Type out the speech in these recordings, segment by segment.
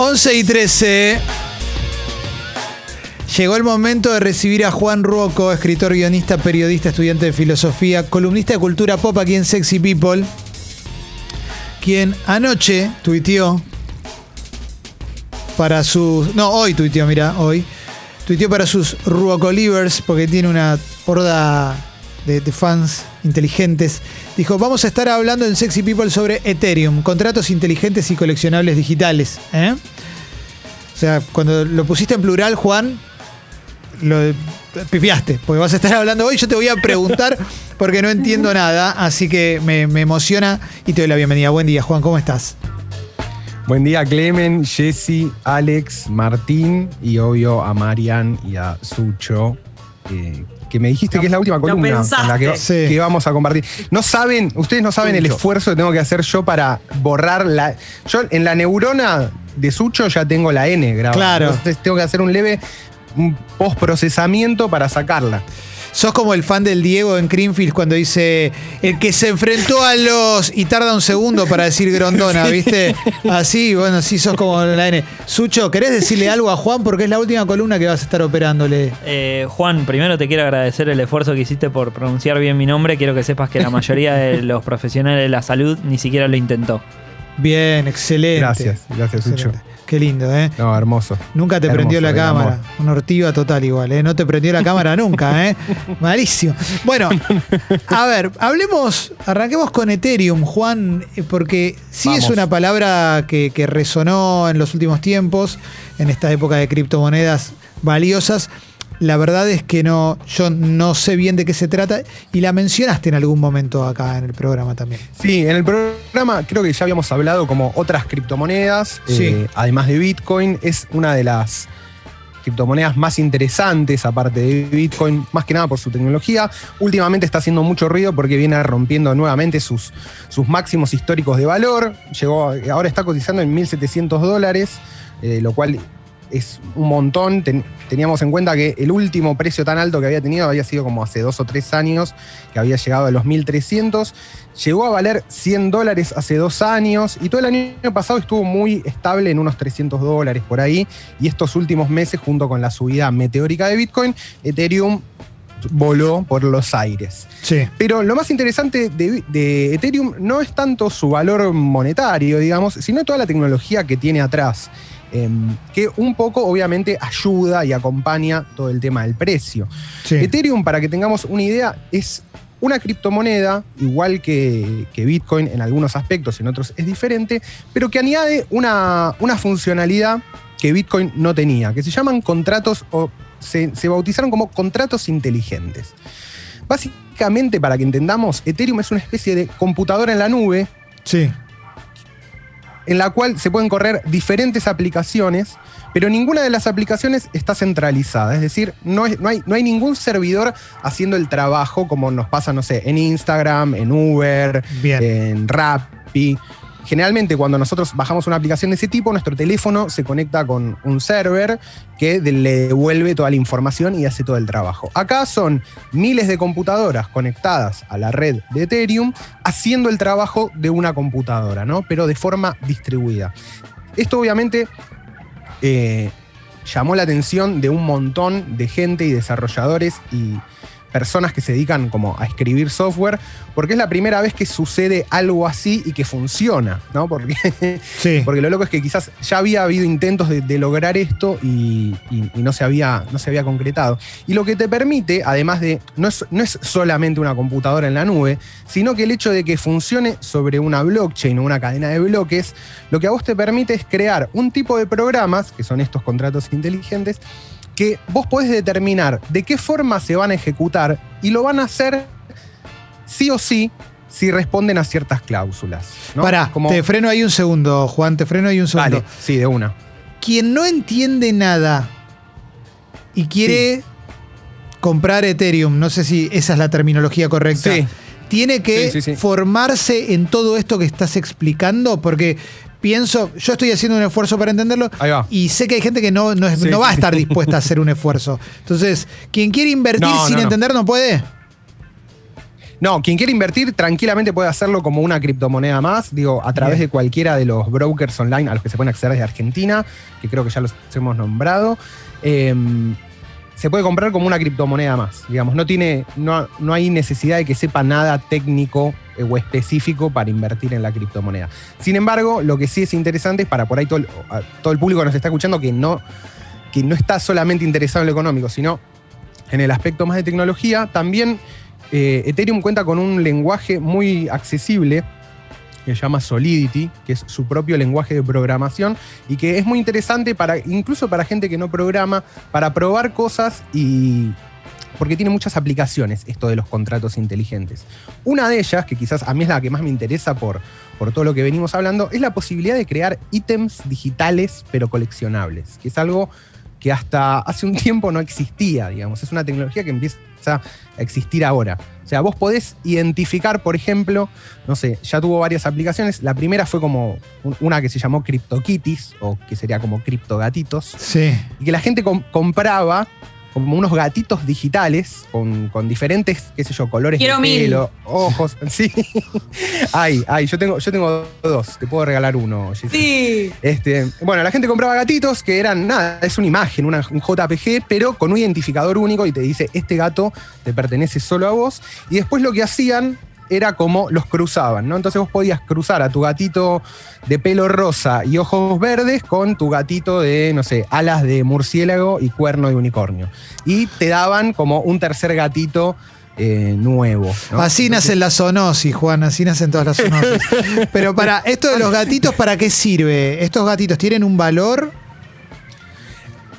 11 y 13. Llegó el momento de recibir a Juan Ruoco, escritor, guionista, periodista, estudiante de filosofía, columnista de cultura pop aquí en Sexy People, quien anoche tuiteó para sus... No, hoy tuiteó, mira, hoy. Tuiteó para sus Ruocolivers, porque tiene una horda de, de fans inteligentes. Dijo, vamos a estar hablando en Sexy People sobre Ethereum, contratos inteligentes y coleccionables digitales. ¿eh? O sea, cuando lo pusiste en plural, Juan, lo pifiaste, porque vas a estar hablando hoy. Yo te voy a preguntar porque no entiendo nada, así que me, me emociona y te doy la bienvenida. Buen día, Juan, ¿cómo estás? Buen día, Clemen, Jesse, Alex, Martín y obvio a Marian y a Sucho. eh, que me dijiste que es la última columna con la que, Sí. que vamos a compartir. No saben, ustedes no saben el esfuerzo que tengo que hacer yo para borrar la. Yo en la neurona de Sucho ya tengo la N grabada. Claro. Entonces tengo que hacer un leve un postprocesamiento para sacarla. Sos como el fan del Diego en Greenfield cuando dice el que se enfrentó a los y tarda un segundo para decir Grondona, ¿viste? Así, bueno, sí, sos como la N. Sucho, ¿querés decirle algo a Juan? Porque es la última columna que vas a estar operándole. Eh, Juan, primero te quiero agradecer el esfuerzo que hiciste por pronunciar bien mi nombre. Quiero que sepas que la mayoría de los profesionales de la salud ni siquiera lo intentó. Bien, excelente. Gracias, gracias, Sucho. Qué lindo, ¿eh? No, hermoso. Nunca te Hermoso, prendió la cámara. Una ortiva total igual, ¿eh? No te prendió la cámara nunca, ¿eh? Malísimo. Bueno, a ver, hablemos, arranquemos con Ethereum, Juan, eh, porque sí es una palabra que, que resonó en los últimos tiempos, en esta época de criptomonedas valiosas. La verdad es que no, yo no sé bien de qué se trata y la mencionaste en algún momento acá en el programa también. Sí, en el programa creo que ya habíamos hablado como otras criptomonedas, Sí. eh, además de Bitcoin, es una de las criptomonedas más interesantes aparte de Bitcoin, más que nada por su tecnología. Últimamente está haciendo mucho ruido porque viene rompiendo nuevamente sus, sus máximos históricos de valor. Llegó, ahora está cotizando en 1.700 dólares, eh, lo cual es un montón. Ten- teníamos en cuenta que el último precio tan alto que había tenido había sido como hace dos o tres años, que había llegado a los 1.300. Llegó a valer 100 dólares hace dos años y todo el año pasado estuvo muy estable en unos 300 dólares por ahí. Y estos últimos meses, junto con la subida meteórica de Bitcoin, Ethereum voló por los aires. Sí. Pero lo más interesante de, de Ethereum no es tanto su valor monetario, digamos, sino toda la tecnología que tiene atrás. Em, que un poco obviamente ayuda y acompaña todo el tema del precio. sí. Ethereum, para que tengamos una idea, es una criptomoneda, igual que, que Bitcoin en algunos aspectos, en otros es diferente, pero que añade una, una funcionalidad que Bitcoin no tenía, que se llaman contratos o se, se bautizaron como contratos inteligentes. Básicamente, para que entendamos, Ethereum es una especie de computadora en la nube Sí. En la cual se pueden correr diferentes aplicaciones, pero ninguna de las aplicaciones está centralizada. Es decir, no, es- no hay, no hay ningún servidor haciendo el trabajo como nos pasa, no sé, en Instagram, en Uber, Bien. en Rappi. Generalmente cuando nosotros bajamos una aplicación de ese tipo, nuestro teléfono se conecta con un server que le devuelve toda la información y hace todo el trabajo. Acá son miles de computadoras conectadas a la red de Ethereum haciendo el trabajo de una computadora, ¿no? Pero de forma distribuida. Esto obviamente eh, llamó la atención de un montón de gente y desarrolladores y personas que se dedican como a escribir software, porque es la primera vez que sucede algo así y que funciona, ¿no? Porque, Sí. porque lo loco es que quizás ya había habido intentos de, de lograr esto y, y- y no, se había, no se había concretado. Y lo que te permite, además de, no es, no es solamente una computadora en la nube, sino que el hecho de que funcione sobre una blockchain o una cadena de bloques, lo que a vos te permite es crear un tipo de programas, que son estos contratos inteligentes, que vos podés determinar de qué forma se van a ejecutar y lo van a hacer sí o sí si responden a ciertas cláusulas. ¿no? Pará, Como- te freno ahí un segundo, Juan, te freno ahí un segundo. Vale, sí, de una. Quien no entiende nada y quiere comprar Ethereum, no sé si esa es la terminología correcta, Sí. tiene que sí. formarse en todo esto que estás explicando, porque pienso, yo estoy haciendo un esfuerzo para entenderlo Ahí va. y sé que hay gente que no, no, es- Sí, no va a estar dispuesta a hacer un esfuerzo. Entonces, quien quiere invertir No, sin no, no. entender no puede. No, quien quiere invertir tranquilamente puede hacerlo como una criptomoneda más, digo, a través Bien. de cualquiera de los brokers online a los que se pueden acceder desde Argentina, que creo que ya los hemos nombrado. Eh, se puede comprar como una criptomoneda más, digamos, no, tiene, no, no hay necesidad de que sepa nada técnico eh, o específico para invertir en la criptomoneda. Sin embargo, lo que sí es interesante es para por ahí todo todo el público que nos está escuchando que no, que no está solamente interesado en lo económico, sino en el aspecto más de tecnología, también eh, Ethereum cuenta con un lenguaje muy accesible que se llama Solidity, que es su propio lenguaje de programación y que es muy interesante para incluso para gente que no programa, para probar cosas y porque tiene muchas aplicaciones esto de los contratos inteligentes. Una de ellas, que quizás a mí es la que más me interesa por, por todo lo que venimos hablando, es la posibilidad de crear ítems digitales pero coleccionables, que es algo que hasta hace un tiempo no existía, digamos. Es una tecnología que empieza a existir ahora. O sea, vos podés identificar, por ejemplo, no sé, ya tuvo varias aplicaciones. La primera fue como un- una que se llamó CryptoKitties, o que sería como CryptoGatitos, Sí. y que la gente com- compraba como unos gatitos digitales con, con diferentes, qué sé yo, colores Quiero de mil. pelo, ojos. Sí. ay, ay, yo tengo, yo tengo dos, te puedo regalar uno. Sí. Este, bueno, la gente compraba gatitos que eran nada, es una imagen, una- un JPG, pero con un identificador único y te dice, este gato te pertenece solo a vos. Y después lo que hacían era como los cruzaban, ¿no? Entonces vos podías cruzar a tu gatito de pelo rosa y ojos verdes con tu gatito de, no sé, alas de murciélago y cuerno de unicornio. Y te daban como un tercer gatito eh, nuevo. ¿no? Así nacen las zoonosis, Juan, así nacen todas las zoonosis. Pero para, esto de los gatitos, ¿para qué sirve? ¿Estos gatitos tienen un valor?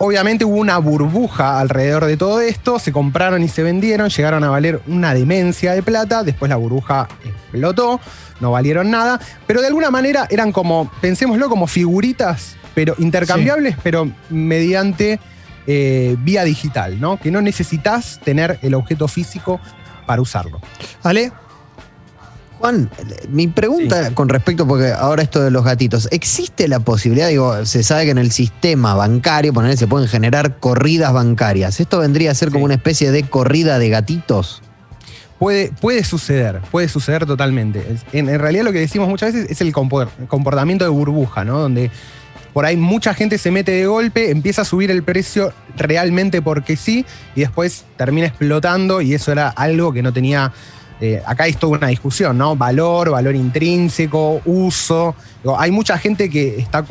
Obviamente hubo una burbuja alrededor de todo esto, se compraron y se vendieron, llegaron a valer una demencia de plata, después la burbuja explotó, no valieron nada, pero de alguna manera eran como, pensémoslo como figuritas, pero intercambiables, pero mediante eh, vía digital, ¿no? Que no necesitas tener el objeto físico para usarlo. ¿Ale? Juan, mi pregunta con respecto, porque ahora esto de los gatitos, ¿existe la posibilidad, digo, se sabe que en el sistema bancario, poner, se pueden generar corridas bancarias? ¿Esto vendría a ser como una especie de corrida de gatitos? Puede, puede suceder, puede suceder totalmente. En, en realidad lo que decimos muchas veces es el compor- comportamiento de burbuja, ¿no? Donde por ahí mucha gente se mete de golpe, empieza a subir el precio realmente porque sí, y después termina explotando y eso era algo que no tenía... eh, acá hay toda una discusión, ¿no? Valor, valor intrínseco, uso. Hay mucha gente que está,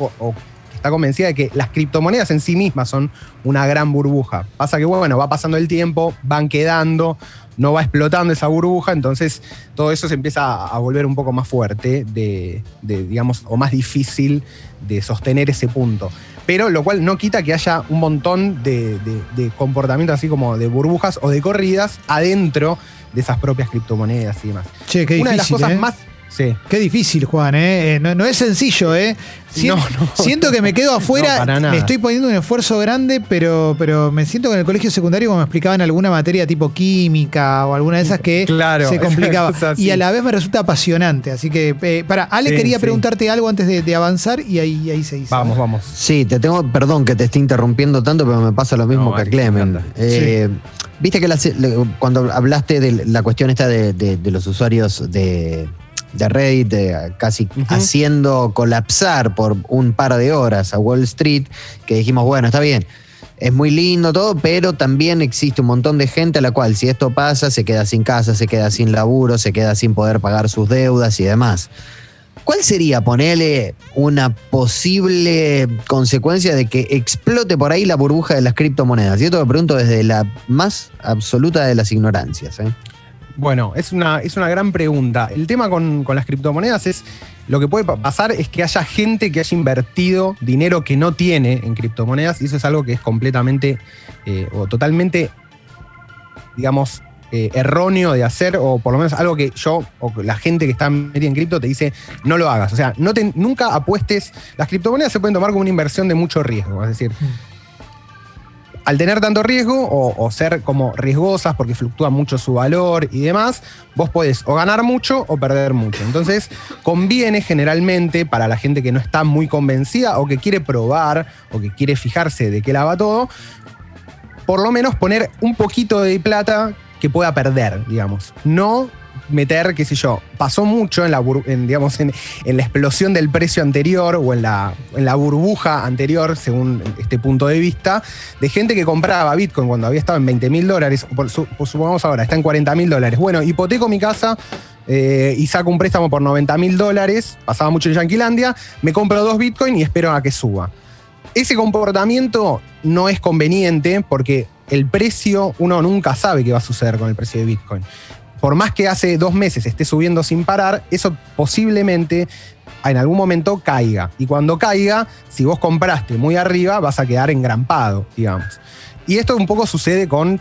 convencida de que las criptomonedas en sí mismas son una gran burbuja. Pasa que, bueno, va pasando el tiempo, van quedando, no va explotando esa burbuja, entonces todo eso se empieza a a volver un poco más fuerte, de, de, digamos, o más difícil de sostener ese punto. Pero lo cual no quita que haya un montón de, de, de comportamientos así como de burbujas o de corridas adentro de esas propias criptomonedas y demás. Che, qué Una de las difícil. cosas ¿eh? más. Sí. Qué difícil, Juan, ¿eh? Eh, No, no es sencillo, ¿eh? Sien- No, no. siento que me quedo afuera, No, para nada. le estoy poniendo un esfuerzo grande, pero, pero me siento que en el colegio secundario, como me explicaban alguna materia tipo química o alguna de esas que Claro, se complicaba. cosa. Y a la vez me resulta apasionante. Así que, eh, para, Ale Sí, quería sí. preguntarte algo antes de, de avanzar y ahí, ahí se hizo. Vamos, vamos. Sí, te tengo, perdón que te esté interrumpiendo tanto, pero me pasa lo mismo No, que a Clemen. me. Eh, Viste que cuando hablaste de la cuestión esta de, de- de los usuarios de, de Reddit, de casi haciendo colapsar por un par de horas a Wall Street, que dijimos, bueno, está bien. Es muy lindo todo, pero también existe un montón de gente a la cual si esto pasa se queda sin casa, se queda sin laburo, se queda sin poder pagar sus deudas y demás. ¿Cuál sería ponerle una posible consecuencia de que explote por ahí la burbuja de las criptomonedas? Y esto lo pregunto desde la más absoluta de las ignorancias. ¿eh? Bueno, es una, es una gran pregunta. El tema con, con las criptomonedas es, lo que puede pa- pasar es que haya gente que haya invertido dinero que no tiene en criptomonedas y eso es algo que es completamente eh, o totalmente, digamos, eh, erróneo de hacer o por lo menos algo que yo o la gente que está metida en cripto te dice no lo hagas. O sea, no te- nunca apuestes. Las criptomonedas se pueden tomar como una inversión de mucho riesgo. Es decir, al tener tanto riesgo o, o ser como riesgosas porque fluctúa mucho su valor y demás, vos podés o ganar mucho o perder mucho. Entonces, conviene generalmente para la gente que no está muy convencida o que quiere probar o que quiere fijarse de qué la va todo, por lo menos poner un poquito de plata que pueda perder, digamos. No meter, qué sé yo, pasó mucho en la, en, digamos, en, la explosión del precio anterior o en la, en la burbuja anterior, según este punto de vista, de gente que compraba Bitcoin cuando había estado en 20 mil dólares, por supongamos ahora, está en 40 mil dólares. Bueno, hipoteco mi casa eh, y saco un préstamo por 90 mil dólares, pasaba mucho en Yanquilandia, me compro dos Bitcoin y espero a que suba. Ese comportamiento no es conveniente porque el precio, uno nunca sabe qué va a suceder con el precio de Bitcoin. Por más que hace dos meses esté subiendo sin parar, eso posiblemente en algún momento caiga. Y cuando caiga, si vos compraste muy arriba, vas a quedar engrampado, digamos. Y esto un poco sucede con,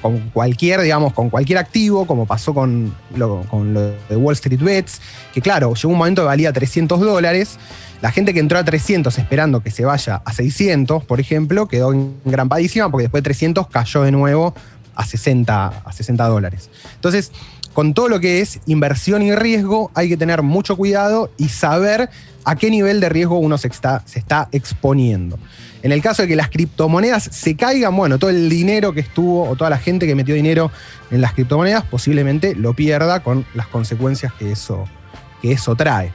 con cualquier, digamos, con cualquier activo, como pasó con lo, con lo de Wall Street Bets, que claro, llegó un momento que valía 300 dólares. La gente que entró a 300 esperando que se vaya a 600, por ejemplo, quedó engrampadísima porque después de 300 cayó de nuevo a 60, a 60 dólares. Entonces, con todo lo que es inversión y riesgo, hay que tener mucho cuidado y saber a qué nivel de riesgo uno se está, se está exponiendo. En el caso de que las criptomonedas se caigan, bueno, todo el dinero que estuvo o toda la gente que metió dinero en las criptomonedas posiblemente lo pierda con las consecuencias que eso, que eso trae.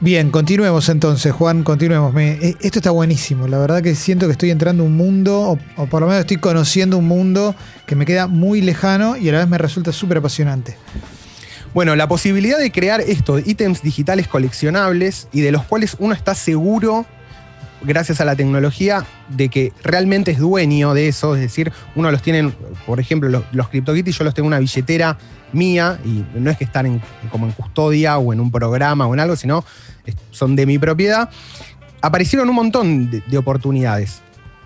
Bien, continuemos entonces, Juan, continuemos. Me- eh, esto está buenísimo. La verdad que siento que estoy entrando a un mundo, o, o por lo menos estoy conociendo un mundo que me queda muy lejano y a la vez me resulta súper apasionante. Bueno, la posibilidad de crear esto, de ítems digitales coleccionables y de los cuales uno está seguro, gracias a la tecnología, de que realmente es dueño de eso. Es decir, uno los tiene, por ejemplo, los, los CryptoKitties, yo los tengo en una billetera mía y no es que están en- como en custodia o en un programa o en algo, sino son de mi propiedad. Aparecieron un montón de- de oportunidades.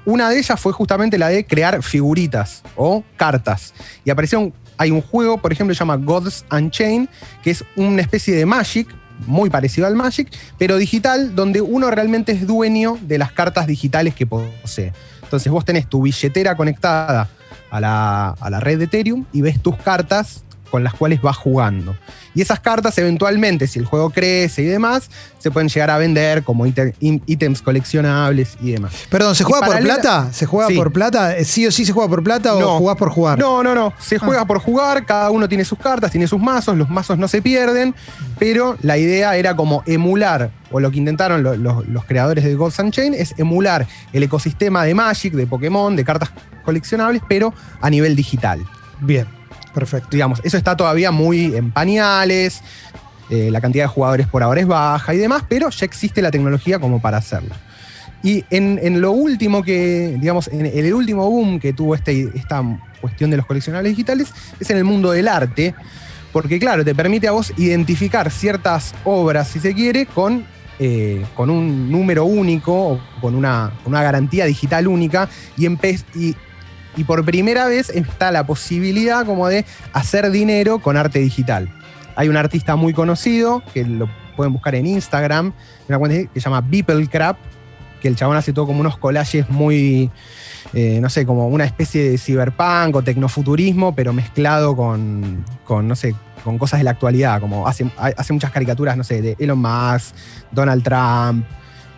Una de ellas fue justamente la de crear figuritas o cartas. Y aparecieron, hay un juego, por ejemplo, que se llama Gods Unchained, que es una especie de Magic, muy parecido al Magic, pero digital, donde uno realmente es dueño de las cartas digitales que posee. Entonces vos tenés tu billetera conectada a la, a la red de Ethereum y ves tus cartas con las cuales vas jugando. Y esas cartas eventualmente, si el juego crece y demás, se pueden llegar a vender como ítems coleccionables y demás. Perdón, ¿se juega por plata? ¿Se juega Sí. por plata? ¿Sí o sí se juega por plata o No. jugás por jugar? No, no, no. Se juega por jugar, cada uno tiene sus cartas, tiene sus mazos, los mazos no se pierden, pero la idea era como emular, o lo que intentaron lo- lo- los creadores de Gods Unchained, es emular el ecosistema de Magic, de Pokémon, de cartas coleccionables, pero a nivel digital. Bien, perfecto. Digamos, eso está todavía muy en pañales, eh, la cantidad de jugadores por ahora es baja y demás, pero ya existe la tecnología como para hacerlo. Y en, en lo último que, digamos, en el último boom que tuvo este, esta cuestión de los coleccionables digitales es en el mundo del arte, porque claro, te permite a vos identificar ciertas obras, si se quiere, con, eh, con un número único con una, una garantía digital única y, y, y por primera vez está la posibilidad como de hacer dinero con arte digital. Hay un artista muy conocido, que lo pueden buscar en Instagram, que se llama Beeplecrap, que el chabón hace todo como unos collages muy, eh, no sé, como una especie de cyberpunk o tecnofuturismo, pero mezclado con, con, no sé, con cosas de la actualidad, como hace, hace muchas caricaturas, no sé, de Elon Musk, Donald Trump,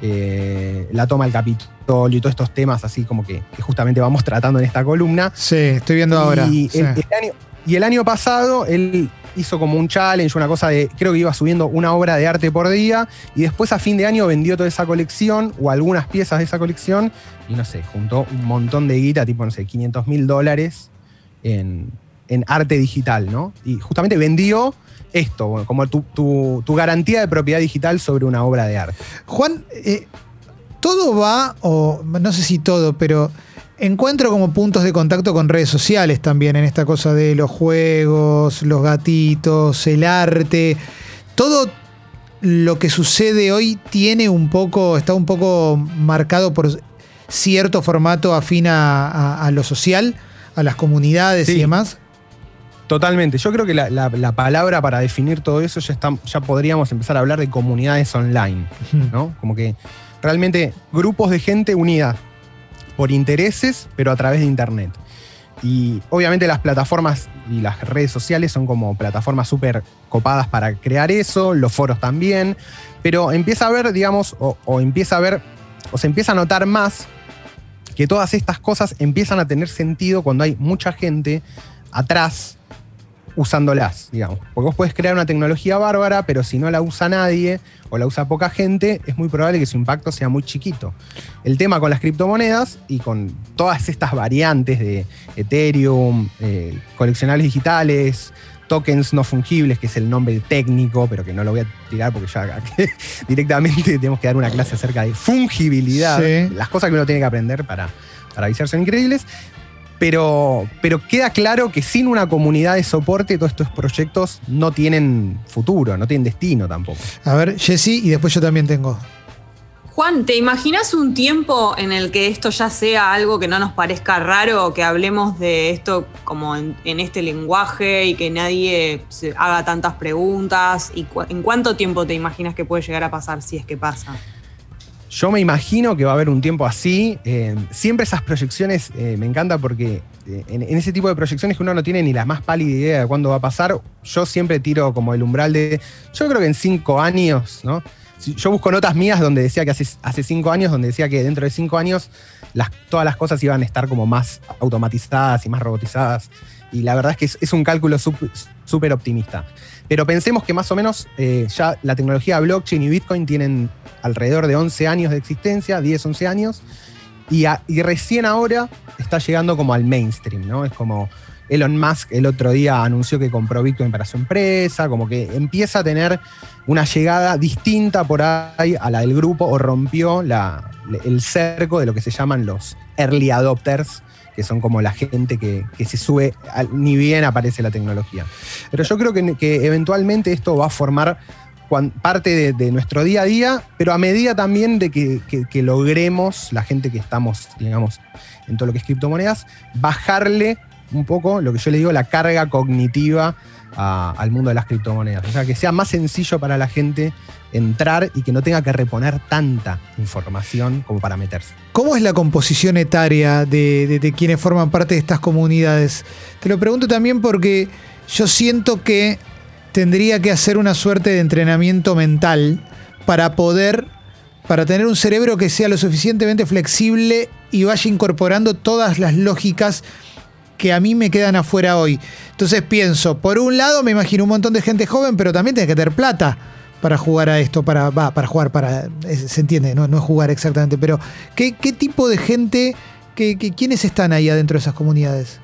eh, la toma del Capitolio y todos estos temas así como que, que justamente vamos tratando en esta columna. Sí, estoy viendo ahora. Y, Sí. el, el año, y el año pasado él hizo como un challenge, una cosa de, creo que iba subiendo una obra de arte por día, y después a fin de año vendió toda esa colección o algunas piezas de esa colección, y no sé, juntó un montón de guita, tipo, no sé, 500 mil dólares en, en arte digital, ¿no? Y justamente vendió esto, como tu, tu- tu garantía de propiedad digital sobre una obra de arte. Juan, eh, todo va, o no sé si todo, pero encuentro como puntos de contacto con redes sociales también en esta cosa de los juegos, los gatitos, el arte. Todo lo que sucede hoy tiene un poco, está un poco marcado por cierto formato afín a, a- a lo social, a las comunidades y demás. Totalmente. Yo creo que la, la- la palabra para definir todo eso ya, está, ya podríamos empezar a hablar de comunidades online. ¿no? Como que realmente grupos de gente unida por intereses, pero a través de Internet. Y obviamente las plataformas y las redes sociales son como plataformas súper copadas para crear eso, los foros también, pero empieza a ver, digamos, o, o empieza a ver, o se empieza a notar más que todas estas cosas empiezan a tener sentido cuando hay mucha gente atrás usándolas, digamos. Porque vos puedes crear una tecnología bárbara, pero si no la usa nadie o la usa poca gente, es muy probable que su impacto sea muy chiquito. El tema con las criptomonedas y con todas estas variantes de Ethereum, eh, coleccionables digitales, tokens no fungibles, que es el nombre técnico, pero que no lo voy a tirar porque ya directamente tenemos que dar una clase acerca de fungibilidad, Sí. las cosas que uno tiene que aprender para, para avisar son increíbles. Pero, pero queda claro que sin una comunidad de soporte, todos estos proyectos no tienen futuro, no tienen destino tampoco. A ver, Jesse, y después yo también tengo. Juan, ¿te imaginas un tiempo en el que esto ya sea algo que no nos parezca raro, que hablemos de esto como en, en este lenguaje y que nadie se haga tantas preguntas? ¿Y cu- en cuánto tiempo te imaginas que puede llegar a pasar si es que pasa? Yo me imagino que va a haber un tiempo así. eh, siempre esas proyecciones eh, me encanta porque eh, en, ese tipo de proyecciones que uno no tiene ni la más pálida idea de cuándo va a pasar, yo siempre tiro como el umbral de. Yo creo que en cinco años, ¿no? Yo busco notas mías donde decía que hace, cinco años, donde decía que dentro de cinco años todas las cosas iban a estar como más automatizadas y más robotizadas. Y la verdad es que es, es un cálculo súper optimista. Pero pensemos que más o menos eh, ya la tecnología blockchain y Bitcoin tienen alrededor de 11 años de existencia, 10, 11 años, y, recién ahora está llegando como al mainstream, ¿no? Es como Elon Musk el otro día anunció que compró Bitcoin para su empresa, como que empieza a tener una llegada distinta por ahí a la del grupo o rompió el cerco de lo que se llaman los early adopters, que son como la gente que, que se sube ni bien aparece la tecnología. Pero yo creo que, que eventualmente esto va a formar parte de, nuestro día a día, pero a medida también de que, que- logremos, la gente que estamos, digamos, en todo lo que es criptomonedas, bajarle un poco lo que yo le digo, la carga cognitiva al mundo de las criptomonedas. O sea, que sea más sencillo para la gente entrar y que no tenga que reponer tanta información como para meterse. ¿Cómo es la composición etaria de, quienes forman parte de estas comunidades? Te lo pregunto también porque yo siento que tendría que hacer una suerte de entrenamiento mental para poder, para tener un cerebro que sea lo suficientemente flexible y vaya incorporando todas las lógicas que a mí me quedan afuera hoy. Entonces pienso, por un lado me imagino un montón de gente joven, pero también tiene que tener plata para jugar a esto, para, va, para jugar, para. es- se entiende, no, no es jugar exactamente, pero ¿qué, qué tipo de gente, qué, qué- quiénes están ahí adentro de esas comunidades?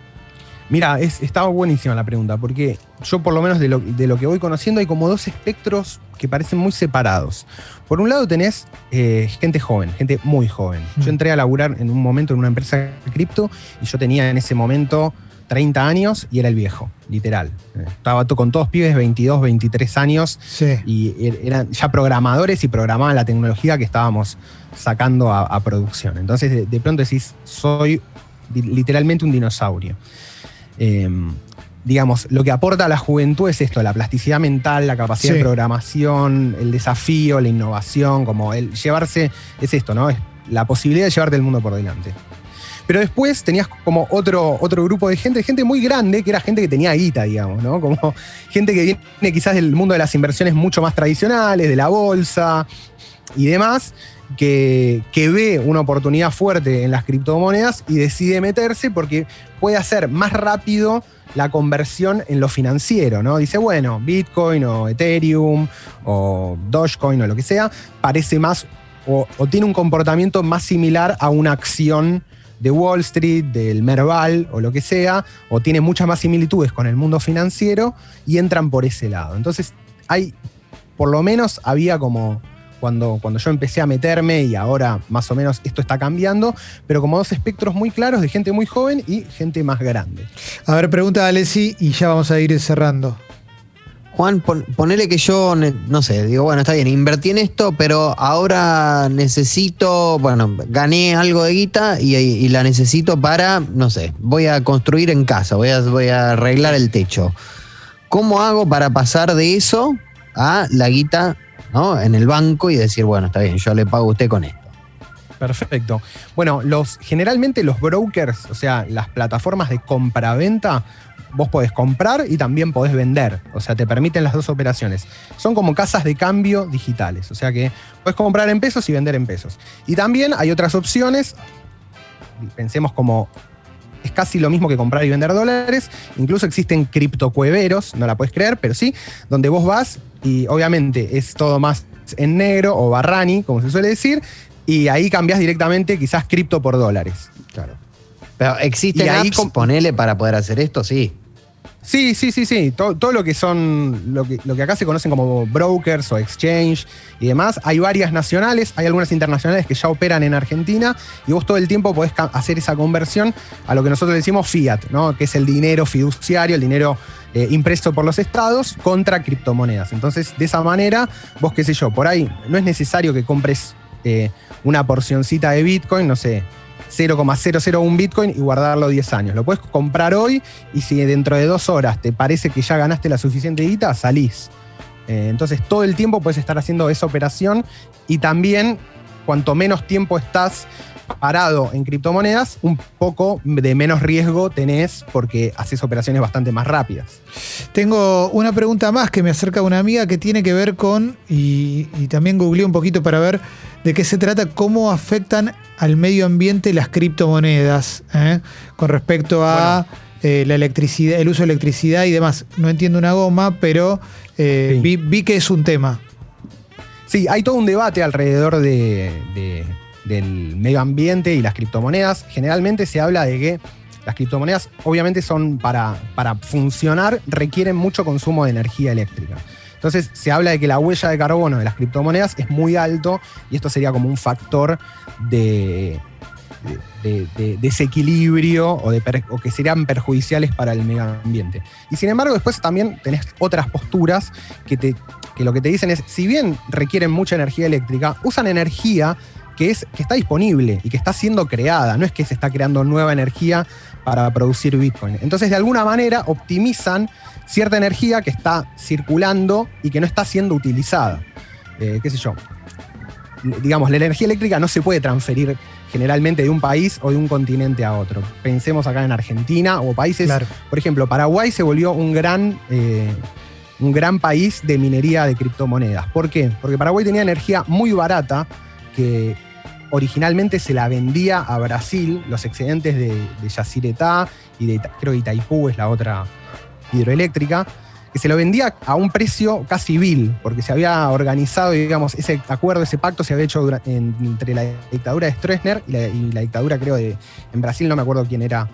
Mira, es, estaba buenísima la pregunta, porque yo por lo menos de lo, de lo que voy conociendo hay como dos espectros que parecen muy separados. Por un lado tenés eh, gente joven, gente muy joven. Mm. Yo entré a laburar en un momento en una empresa de cripto y yo tenía en ese momento 30 años y era el viejo, literal. Estaba con todos pibes 22, 23 años Sí. y er- eran ya programadores y programaban la tecnología que estábamos sacando a, a producción. Entonces, de, de pronto decís, soy literalmente un dinosaurio. Eh, digamos, lo que aporta a la juventud es esto, la plasticidad mental, la capacidad Sí. de programación, el desafío, la innovación, como el llevarse, es esto, ¿no? Es la posibilidad de llevarte el mundo por delante. Pero después tenías como otro, otro grupo de gente, gente muy grande, que era gente que tenía guita, digamos, ¿no? Como gente que viene quizás del mundo de las inversiones mucho más tradicionales, de la bolsa y demás, que, que ve una oportunidad fuerte en las criptomonedas y decide meterse porque puede hacer más rápido la conversión en lo financiero, ¿no? Dice, bueno, Bitcoin o Ethereum o Dogecoin o lo que sea, parece más o, o tiene un comportamiento más similar a una acción de Wall Street, del Merval o lo que sea, o tiene muchas más similitudes con el mundo financiero y entran por ese lado. Entonces, hay, por lo menos había como cuando, cuando yo empecé a meterme y ahora más o menos esto está cambiando, pero como dos espectros muy claros de gente muy joven y gente más grande. A ver, pregunta a Alessi y ya vamos a ir cerrando. Juan, pon- ponele que yo, no sé, digo, bueno, está bien, invertí en esto, pero ahora necesito, bueno, gané algo de guita y, la necesito para, no sé, voy a construir en casa, voy a, voy a arreglar el techo. ¿Cómo hago para pasar de eso a la guita ¿no? en el banco y decir, bueno, está bien, yo le pago a usted con esto? Perfecto. Bueno, los, generalmente los brokers, o sea, las plataformas de compra-venta, vos podés comprar y también podés vender. O sea, te permiten las dos operaciones. Son como casas de cambio digitales. O sea que podés comprar en pesos y vender en pesos. Y también hay otras opciones. Pensemos como es casi lo mismo que comprar y vender dólares. Incluso existen criptocueveros, no la puedes creer, pero sí, donde vos vas y obviamente es todo más en negro o barrani, como se suele decir, y ahí cambias directamente quizás cripto por dólares. Claro. Pero existen ahí apps, ponele para poder hacer esto, sí. Sí, sí, sí, sí. Todo, todo lo que son, lo que, lo que acá se conocen como brokers o exchange y demás. Hay varias nacionales, hay algunas internacionales que ya operan en Argentina y vos todo el tiempo podés hacer esa conversión a lo que nosotros decimos fiat, ¿no? Que es el dinero fiduciario, el dinero eh, impreso por los estados contra criptomonedas. Entonces, de esa manera, vos qué sé yo, por ahí no es necesario que compres eh, una porcioncita de Bitcoin, no sé, 0,001 Bitcoin y guardarlo 10 años. Lo puedes comprar hoy y si dentro de dos horas te parece que ya ganaste la suficiente guita, salís. Eh, entonces todo el tiempo puedes estar haciendo esa operación y también cuanto menos tiempo estás parado en criptomonedas, un poco de menos riesgo tenés porque haces operaciones bastante más rápidas. Tengo una pregunta más que me acerca una amiga que tiene que ver con, y, y también googleé un poquito para ver de qué se trata, cómo afectan al medio ambiente las criptomonedas ¿eh? con respecto a eh, la electricidad, el uso de electricidad y demás. No entiendo una goma, pero eh, Sí. vi, vi que es un tema. Sí, hay todo un debate alrededor de- de- del medio ambiente y las criptomonedas. Generalmente se habla de que las criptomonedas obviamente son para, para funcionar, requieren mucho consumo de energía eléctrica. Entonces se habla de que la huella de carbono de las criptomonedas es muy alto y esto sería como un factor de, de- de- de desequilibrio o, que serían perjudiciales para el medio ambiente. Y sin embargo después también tenés otras posturas que, te, que lo que te dicen es, si bien requieren mucha energía eléctrica, usan energía que está disponible y que está siendo creada, no es que se está creando nueva energía para producir Bitcoin. Entonces, de alguna manera, optimizan cierta energía que está circulando y que no está siendo utilizada. Eh, ¿Qué sé yo? Digamos, la energía eléctrica no se puede transferir generalmente de un país o de un continente a otro. Pensemos acá en Argentina o países Claro. por ejemplo, Paraguay se volvió un gran, eh, un gran país de minería de criptomonedas. ¿Por qué? Porque Paraguay tenía energía muy barata que originalmente se la vendía a Brasil, los excedentes de, de Yacyretá y de creo Itaipú es la otra hidroeléctrica, que se lo vendía a un precio casi vil, porque se había organizado, digamos, ese acuerdo, ese pacto se había hecho dura- en- entre la dictadura de Stroessner y la, y la dictadura, creo, de, en Brasil, no me acuerdo quién era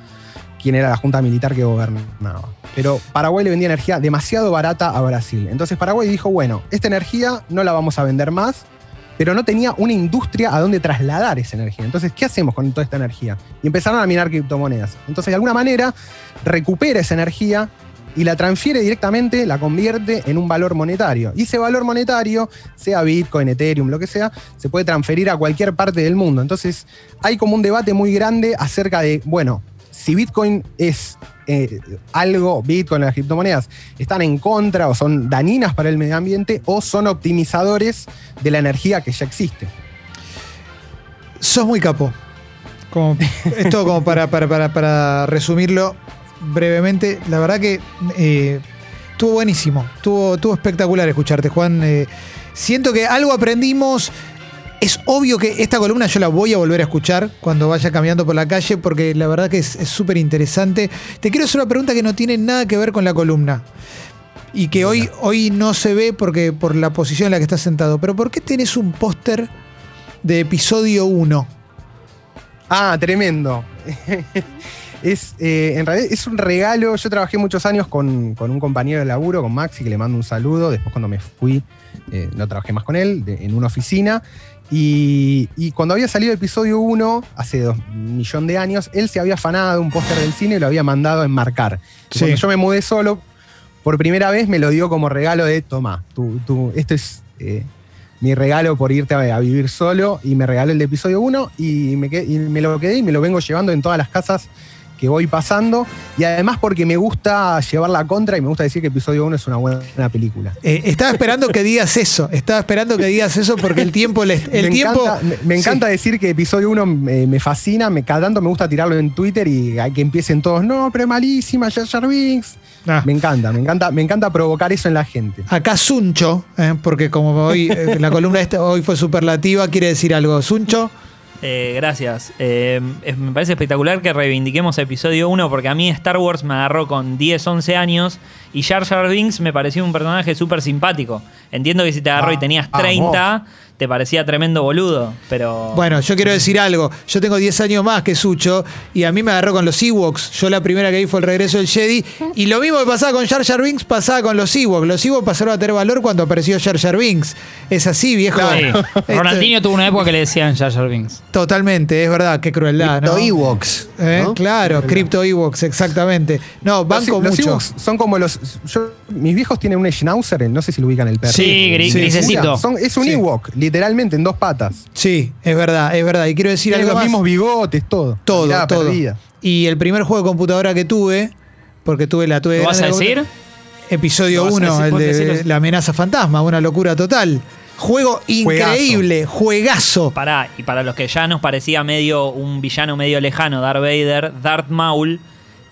quién era la junta militar que gobernaba. Pero Paraguay le vendía energía demasiado barata a Brasil. Entonces Paraguay dijo, bueno, esta energía no la vamos a vender más, pero no tenía una industria a donde trasladar esa energía. Entonces, ¿qué hacemos con toda esta energía? Y empezaron a minar criptomonedas. Entonces, de alguna manera, recupera esa energía y la transfiere directamente, la convierte en un valor monetario. Y ese valor monetario, sea Bitcoin, Ethereum, lo que sea, se puede transferir a cualquier parte del mundo. Entonces, hay como un debate muy grande acerca de, bueno, si Bitcoin es eh, algo, Bitcoin, las criptomonedas, están en contra o son dañinas para el medio ambiente o son optimizadores de la energía que ya existe. Sos muy capo. Esto como para, para, para, para resumirlo brevemente, la verdad que eh, estuvo buenísimo, estuvo, estuvo espectacular escucharte, Juan. Eh, siento que algo aprendimos. Es obvio que esta columna yo la voy a volver a escuchar cuando vaya caminando por la calle porque la verdad que es es súper interesante. Te quiero hacer una pregunta que no tiene nada que ver con la columna y que hoy, hoy no se ve porque por la posición en la que estás sentado. Pero ¿por qué tenés un póster de episodio 1? Ah, tremendo. es, eh, en realidad es un regalo. Yo trabajé muchos años con, con un compañero de laburo, con Maxi, que le mando un saludo. Después cuando me fui, eh, no trabajé más con él, de- en una oficina. Y, y cuando había salido episodio 1, hace dos millón de años, él se había afanado un póster del cine y lo había mandado a enmarcar. Sí. Cuando yo me mudé solo, por primera vez me lo dio como regalo de, toma, tú, tú, esto es eh, mi regalo por irte a, a vivir solo. Y me regaló el de episodio 1 y me, y me lo quedé y me lo vengo llevando en todas las casas que voy pasando. Y además porque me gusta llevar la contra y me gusta decir que episodio 1 es una buena película. Eh, estaba esperando que digas eso. Estaba esperando que digas eso porque el tiempo. el me tiempo encanta, me, me encanta decir que episodio 1 me, me fascina, me, cada tanto me gusta tirarlo en Twitter y hay que empiecen todos, no, pero malísima, Jar Jar Binks". Ah, Me encanta, me encanta, me encanta provocar eso en la gente. acá Suncho, eh, porque como hoy eh, la columna esta hoy fue superlativa, quiere decir algo. Suncho, Eh, gracias. Es- me parece espectacular que reivindiquemos episodio 1 porque a mí Star Wars me agarró con 10, 11 años y Jar Jar Binks me pareció un personaje súper simpático. Entiendo que si te agarró y tenías Ah, 30, te parecía tremendo boludo, pero... Bueno, yo quiero decir algo. Yo tengo 10 años más que Sucho y a mí me agarró con los Ewoks. Yo la primera que vi fue el regreso del Jedi. Y lo mismo que pasaba con Jar Jar Binks pasaba con los Ewoks. Los Ewoks pasaron a tener valor cuando apareció Jar Jar Binks. Es así, viejo. Sí. Este, Ronaldinho tuvo una época que le decían Jar Jar Binks. Totalmente, es verdad. Qué crueldad, ¿no? Los Ewoks. ¿Eh? ¿no? Claro, Crypto Ewoks, exactamente. No, Los, banco los mucho. Ewoks son como los. Yo- mis viejos tienen un Schnauzer, no sé si lo ubican el perro. Sí, gri- sí, grisecito. Son- es un Sí. Ewok, literalmente, en dos patas. Sí, es verdad, es verdad. Y quiero decir Tienen algo los más. mismos bigotes, todo. Todo, Mirada todo. perdida. Y el primer juego de computadora que tuve, porque tuve la tuve ¿Lo vas a decir? Episodio ¿Lo vas a 1, decir? el ¿Puedes de decirlo? la amenaza fantasma, una locura total. Juego increíble, juegazo. Pará, y para los que ya nos parecía medio un villano medio lejano, Darth Vader, Darth Maul,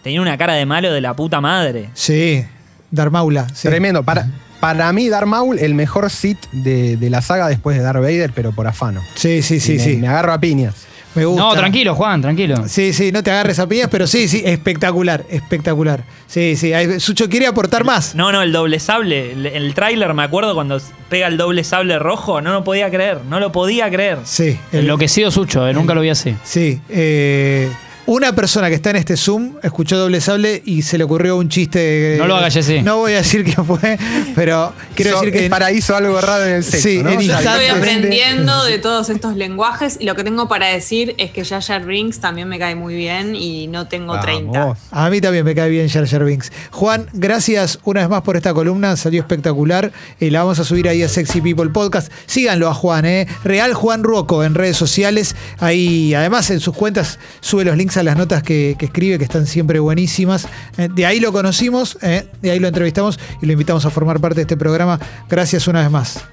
tenía una cara de malo de la puta madre. Sí, Darmaula. Sí. Tremendo. Para, para mí, Darth Maul, el mejor Sith de, de la saga después de Darth Vader, pero por afano. Sí, sí, sí, me, sí. me agarro a piñas. Me gusta. No, tranquilo, Juan, tranquilo. Sí, sí, no te agarres a piñas, pero sí, sí, espectacular, espectacular. Sí, sí, Sucho quiere aportar más. No, no, el doble sable. El, el tráiler, me acuerdo cuando pega el doble sable rojo, no lo podía creer, no lo podía creer. Sí, el- Enloquecido Sucho, eh, nunca lo vi así. Sí, eh, una persona que está en este Zoom escuchó doble sable y se le ocurrió un chiste. No lo haga, Jessy. No voy a decir quién fue, pero quiero So- decir que. es para hizo algo raro en el sexo. Sí, ¿no? en O sea, instantes. Estoy aprendiendo de todos estos lenguajes y lo que tengo para decir es que Jar Jar Binks también me cae muy bien y no tengo 30. Vamos. A mí también me cae bien Jar Jar Binks. Juan, gracias una vez más por esta columna, salió espectacular. Eh, la vamos a subir ahí a Sexy People Podcast. Síganlo a Juan, ¿eh? Real Juan Ruoco en redes sociales. Ahí, además, en sus cuentas sube los links a las notas que, escribe, que están siempre buenísimas. Eh, de ahí lo conocimos, ¿eh? de ahí lo entrevistamos y lo invitamos a formar parte de este programa. Gracias una vez más.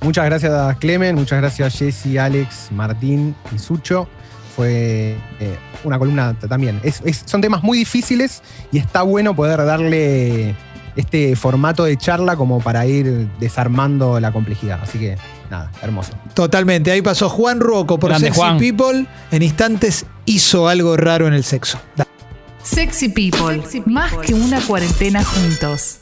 Muchas gracias, Clemen. Muchas gracias, Jesse, Alex, Martín y Sucho. Fue eh, una columna también. Son temas muy difíciles y está bueno poder darle este formato de charla como para ir desarmando la complejidad. Así que, nada, hermoso. Totalmente. Ahí pasó Juan Ruoco por Grande, Sexy Juan. People. En instantes hizo algo raro en el sexo. Sexy People, más que una cuarentena juntos.